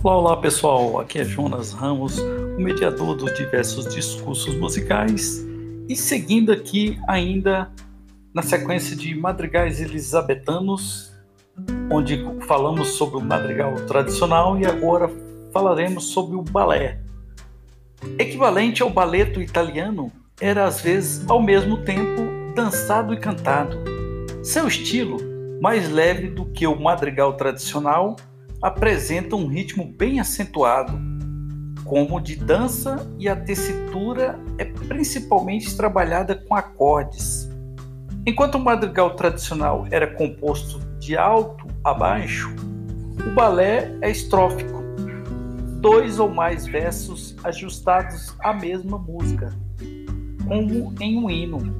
Olá, olá pessoal, aqui é Jonas Ramos, o mediador dos diversos discursos musicais e seguindo aqui ainda na sequência de madrigais elisabetanos, onde falamos sobre o madrigal tradicional e agora falaremos sobre o balé. Equivalente ao baleto italiano, era às vezes ao mesmo tempo dançado e cantado. Seu estilo, mais leve do que o madrigal tradicional, apresenta um ritmo bem acentuado, como de dança, e a tessitura é principalmente trabalhada com acordes. Enquanto o madrigal tradicional era composto de alto a baixo, o balé é estrófico, dois ou mais versos ajustados à mesma música, como em um hino.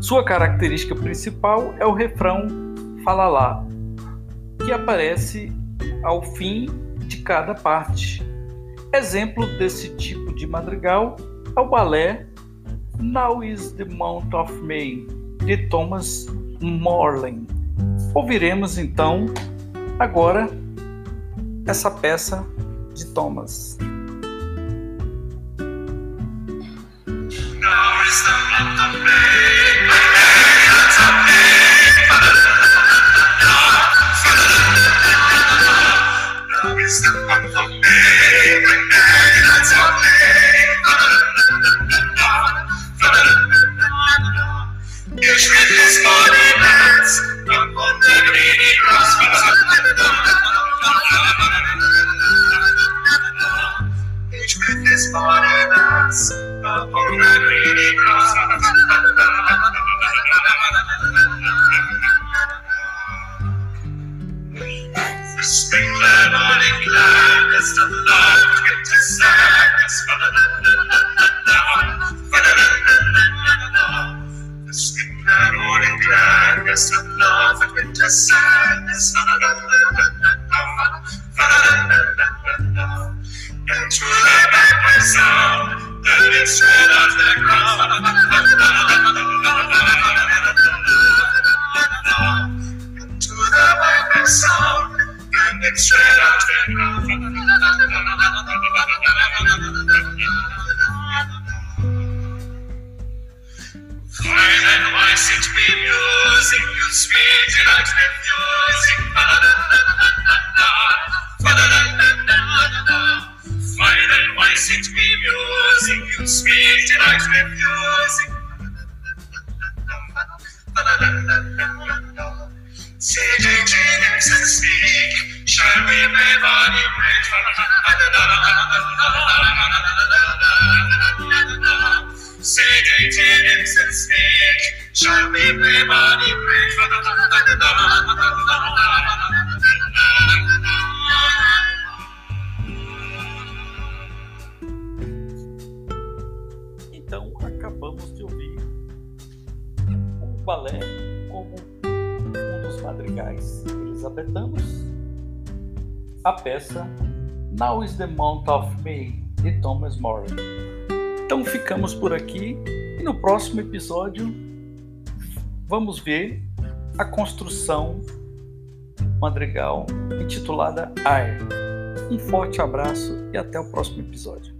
Sua característica principal é o refrão fala lá, que aparece ao fim de cada parte. Exemplo desse tipo de madrigal é o balé Now is the Month of May, de Thomas Morley. Ouviremos então agora essa peça de Thomas. It's Christmas morning, that's upon the green just a love into sadness. The sweeter only gladness of love and winter sadness. And to the back sound that it's shed off the ground. Feuern weiß sind wie Music, you sweet, delightful music. Então acabamos de ouvir o balé como um dos madrigais elisabetanos, a peça Now is the Month of May de Thomas More. Então ficamos por aqui e no próximo episódio vamos ver a construção madrigal intitulada Air. Um forte abraço e até o próximo episódio.